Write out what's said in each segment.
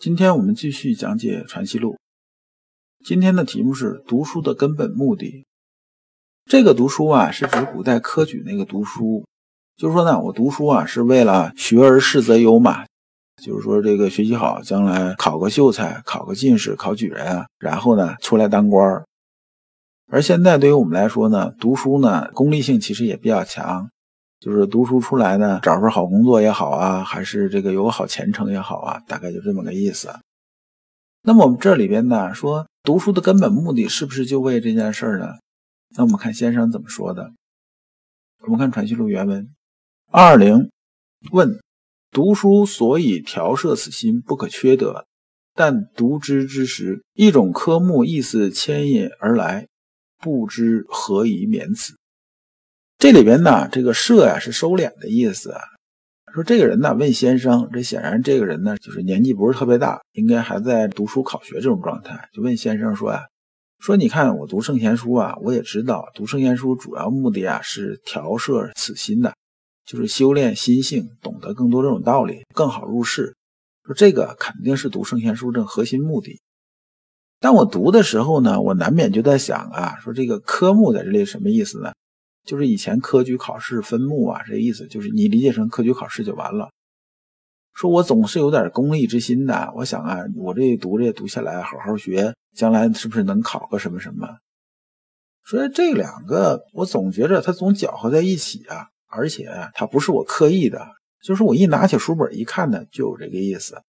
今天我们继续讲解《传习录》。今天的题目是读书的根本目的。这个读书啊，是指古代科举那个读书，就是说呢，我读书啊是为了学而时则优嘛，就是说这个学习好，将来考个秀才、考个进士、考举人，然后呢出来当官。而现在对于我们来说呢，读书呢功利性其实也比较强。就是读书出来呢，找份好工作也好啊，还是这个有个好前程也好啊，大概就这么个意思。那么我们这里边呢，说读书的根本目的是不是就为这件事儿呢？那我们看先生怎么说的。我们看《传习录》原文：二零问读书所以调摄此心不可缺德，但读之之时，一种科目意思牵引而来，不知何以免此。这里边呢，这个摄呀是收敛的意思。说这个人呢问先生，这显然这个人呢就是年纪不是特别大，应该还在读书考学这种状态。就问先生说呀，说你看我读圣贤书啊，我也知道读圣贤书主要目的啊是调摄此心的，就是修炼心性，懂得更多这种道理，更好入世。说这个肯定是读圣贤书这核心目的。但我读的时候呢，我难免就在想啊，说这个科目在这里什么意思呢？就是以前科举考试分目啊，这意思就是你理解成科举考试就完了。说我总是有点功利之心的，我想啊，我这读这读下来，好好学，将来是不是能考个什么什么？所以这两个我总觉着它总搅和在一起啊，而且它不是我刻意的，就是我一拿起书本一看呢，就有这个意思。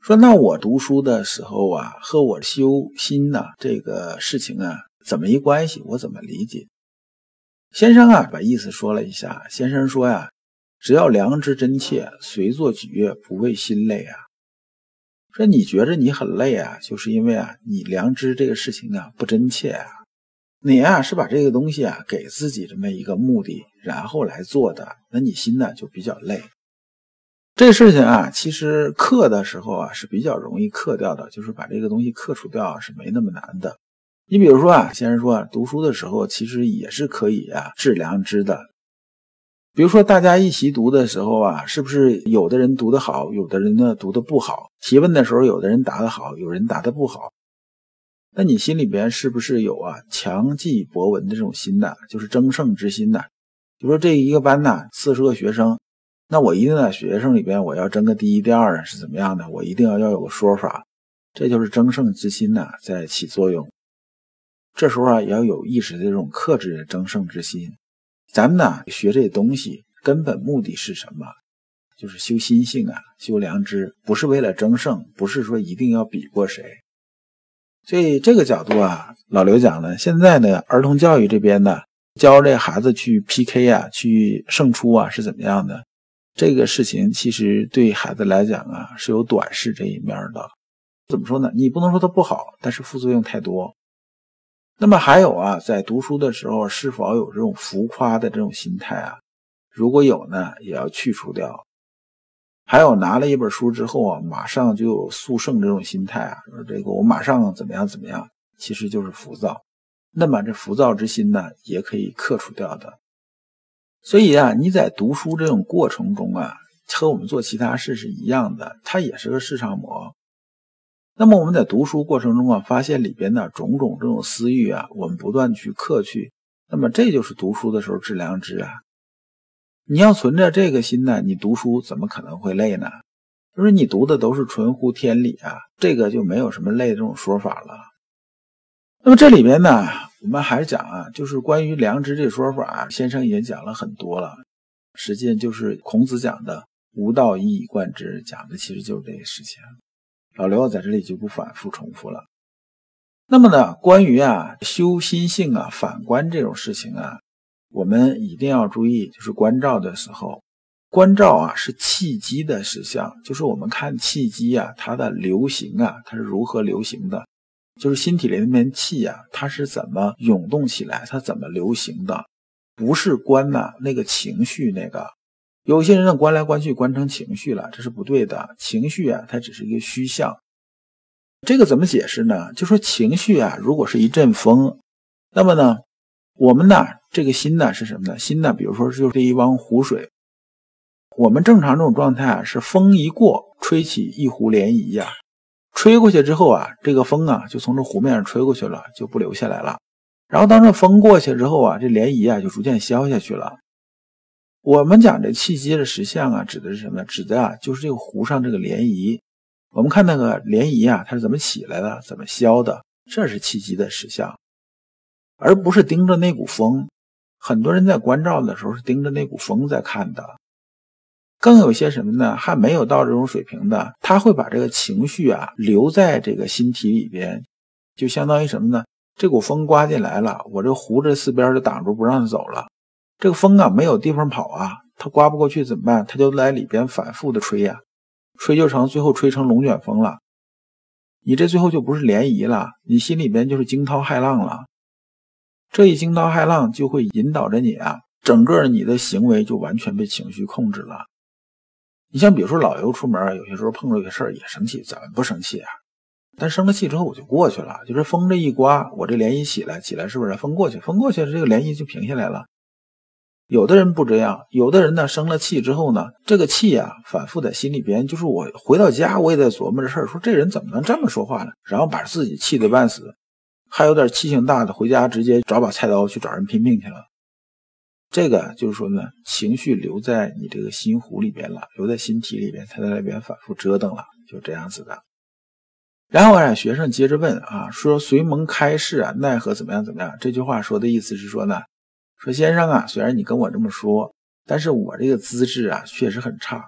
说那我读书的时候啊，和我修心呐这个事情啊，怎么一关系？我怎么理解？先生啊，把意思说了一下。先生说呀，只要良知真切，随作举悦，不为心累啊。说你觉着你很累啊，就是因为啊，你良知这个事情啊不真切啊。你啊是把这个东西啊给自己这么一个目的，然后来做的，那你心呢就比较累。这事情啊，其实克的时候啊是比较容易克掉的，就是把这个东西克除掉是没那么难的。你比如说啊，先生说啊，读书的时候其实也是可以啊治良知的。比如说大家一起读的时候啊，是不是有的人读得好，有的人呢读得不好？提问的时候，有的人答得好，有人答得不好。那你心里边是不是有啊强记博文的这种心呢？就是争胜之心呢？就说这一个班呢四十个学生，那我一定在学生里边我要争个第一、第二啊，是怎么样的？我一定要要有个说法，这就是争胜之心呢在起作用。这时候啊，也要有意识的这种克制争胜之心。咱们呢学这些东西，根本目的是什么？就是修心性啊，修良知，不是为了争胜，不是说一定要比过谁。所以这个角度啊，老刘讲呢，现在呢儿童教育这边呢，教这孩子去 PK 啊，去胜出啊，是怎么样的？这个事情其实对孩子来讲啊，是有短视这一面的。怎么说呢？你不能说它不好，但是副作用太多。那么还有啊，在读书的时候是否有这种浮夸的这种心态啊？如果有呢，也要去除掉。还有拿了一本书之后啊，马上就有速胜这种心态啊，说这个我马上怎么样怎么样，其实就是浮躁。那么这浮躁之心呢，也可以克除掉的。所以啊，你在读书这种过程中啊，和我们做其他事是一样的，它也是个市场模。那么我们在读书过程中啊，发现里边的种种这种私欲啊，我们不断去克去，那么这就是读书的时候致良知啊。你要存着这个心呢，你读书怎么可能会累呢？就是你读的都是纯乎天理啊，这个就没有什么累这种说法了。那么这里边呢，我们还是讲啊，就是关于良知这说法，先生已经讲了很多了，实际上就是孔子讲的“无道一以贯之”，讲的其实就是这个事情。老刘在这里就不反复重复了。那么呢，关于啊修心性啊反观这种事情啊，我们一定要注意，就是关照的时候，关照啊是气机的实相，就是我们看气机啊，它的流行啊，它是如何流行的，就是心体里那边气啊，它是怎么涌动起来，它怎么流行的，不是观呐那个情绪那个。有些人呢观来观去观成情绪了，这是不对的。情绪啊，它只是一个虚像。这个怎么解释呢？就说情绪啊，如果是一阵风，那么呢，我们呢这个心呢是什么呢？心呢，比如说就是一汪湖水。我们正常这种状态啊，是风一过，吹起一湖涟漪呀，吹过去之后啊，这个风啊就从这湖面上吹过去了，就不留下来了。然后当这风过去之后啊，这涟漪啊就逐渐消下去了。我们讲这气机的实相啊，指的是什么？指的啊就是这个湖上这个涟漪。我们看那个涟漪啊，它是怎么起来的，怎么消的，这是气机的实相，而不是盯着那股风。很多人在观照的时候是盯着那股风在看的。更有些什么呢？还没有到这种水平的，他会把这个情绪啊留在这个心体里边，就相当于什么呢？这股风刮进来了，我这湖这四边就挡住不让走了。这个风啊没有地方跑啊，它刮不过去怎么办？它就在里边反复的吹呀，吹就成最后吹成龙卷风了。你这最后就不是涟漪了，你心里边就是惊涛骇浪了。这一惊涛骇浪就会引导着你啊，整个你的行为就完全被情绪控制了。你像比如说老刘出门，有些时候碰着一个事儿也生气，怎么不生气啊？但生了气之后我就过去了，就是风这一刮，我这涟漪起来起来，是不是风过去？风过去，这个涟漪就平下来了。有的人不这样，有的人呢生了气之后呢，这个气啊反复在心里边，就是我回到家我也在琢磨这事儿，说这人怎么能这么说话呢？然后把自己气得半死，还有点气性大的，回家直接找把菜刀去找人拼命去了。这个就是说呢，情绪留在你这个心湖里边了，留在心体里边，他在那边反复折腾了，就这样子的。然后啊，学生接着问啊，说随蒙开示啊，奈何怎么样怎么样？这句话说的意思是说呢，说先生啊，虽然你跟我这么说，但是我这个资质啊确实很差。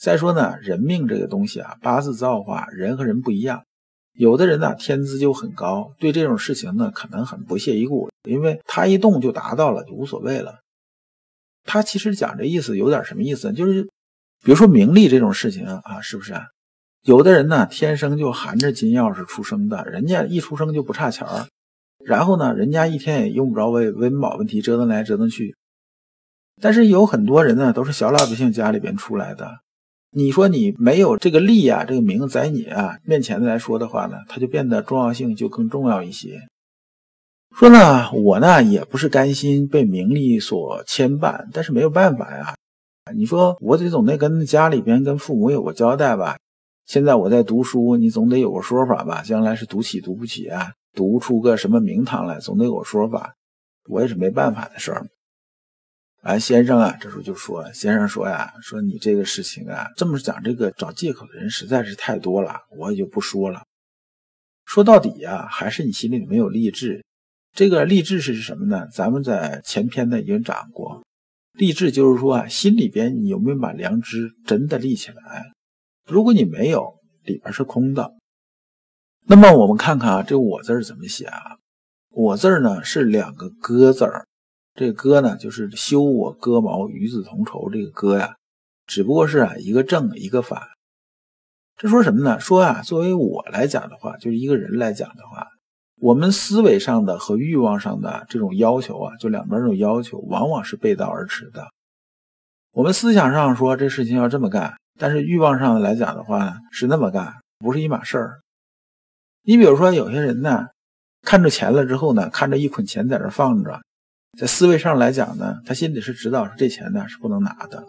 再说呢，人命这个东西啊，八字造化，人和人不一样，有的人呢天资就很高，对这种事情呢可能很不屑一顾，因为他一动就达到了，就无所谓了。他其实讲这意思有点什么意思？就是，比如说名利这种事情啊，是不是啊？有的人呢，天生就含着金钥匙出生的，人家一出生就不差钱儿，然后呢，人家一天也用不着为温饱问题折腾来折腾去。但是有很多人呢，都是小老百姓家里边出来的，你说你没有这个利啊，这个名在你啊面前来说的话呢，他就变得重要性就更重要一些。说呢，我呢也不是甘心被名利所牵绊，但是没有办法呀。你说我得总得跟家里边、跟父母有个交代吧。现在我在读书，你总得有个说法吧。将来是读起读不起啊，读出个什么名堂来，总得有个说法。我也是没办法的事儿。哎，先生啊，这时候就说，先生说呀，说你这个事情啊，这么讲，这个找借口的人实在是太多了，我也就不说了。说到底呀，还是你心里没有励志。这个励志是什么呢？咱们在前篇呢已经讲过，励志就是说啊，心里边你有没有把良知真的立起来？如果你没有，里边是空的。那么我们看看啊，这“我”字怎么写啊？“我”字呢是两个“戈”字，这“戈”呢就是修我戈矛与子同仇这个“戈”呀，只不过是啊一个正一个反。这说什么呢？说啊，作为我来讲的话，就是一个人来讲的话。我们思维上的和欲望上的这种要求啊，就两边这种要求，往往是背道而驰的。我们思想上说这事情要这么干，但是欲望上来讲的话，是那么干，不是一码事儿。你比如说有些人呢，看着钱了之后呢，看着一捆钱在这放着，在思维上来讲呢，他心里是知道这钱呢是不能拿的，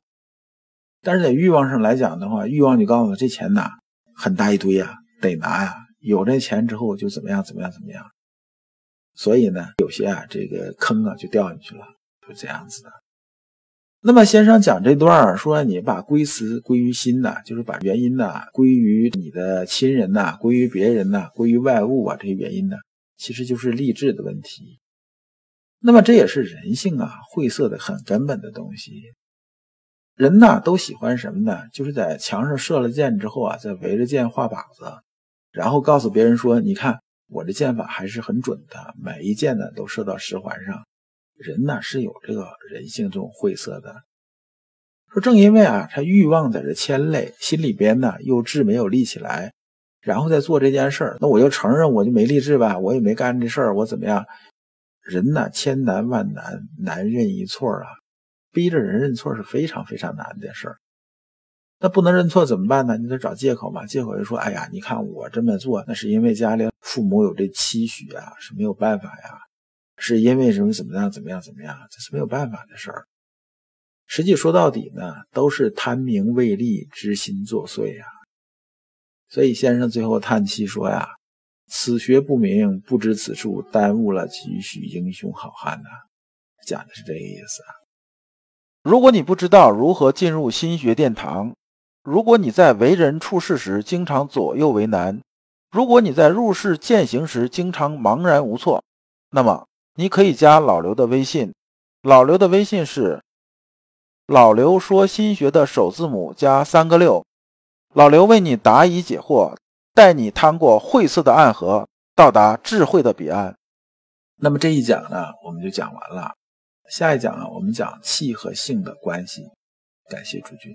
但是在欲望上来讲的话，欲望就告诉他这钱呐很大一堆呀，得拿呀。有这钱之后就怎么样怎么样怎么样，所以呢，有些啊这个坑啊就掉进去了，就这样子的。那么先生讲这段说，你把归词归于心呐，就是把原因呐归于你的亲人呐，归于别人呐，归于外物啊这些原因呢，其实就是励志的问题。那么这也是人性啊晦涩的很根本的东西。人呐都喜欢什么呢？就是在墙上射了箭之后啊，再围着箭画靶子。然后告诉别人说：“你看我的箭法还是很准的，每一箭呢都射到十环上。人呢是有这个人性这种晦涩的。说正因为啊，他欲望在这牵累，心里边呢又志没有立起来，然后再做这件事儿，那我就承认我就没立志吧，我也没干这事儿，我怎么样？人呢千难万难，难认一错啊，逼着人认错是非常非常难的事儿。那不能认错怎么办呢？你得找借口嘛，借口就说，哎呀，你看我这么做，那是因为家里父母有这期许啊，是没有办法呀，是因为什么怎么样怎么样怎么样，这是没有办法的事儿。实际说到底呢，都是贪名为利，之心作祟呀。所以先生最后叹气说呀：“此学不明，不知此处，耽误了几许英雄好汉呐。”讲的是这个意思啊。如果你不知道如何进入心学殿堂，如果你在为人处事时经常左右为难，如果你在入世践行时经常茫然无措，那么你可以加老刘的微信。老刘的微信是。老刘说：“心学的首字母加三个六。”老刘为你答疑解惑，带你趟过晦涩的暗河，到达智慧的彼岸。那么这一讲呢，我们就讲完了。下一讲啊，我们讲气和性的关系。感谢诸君。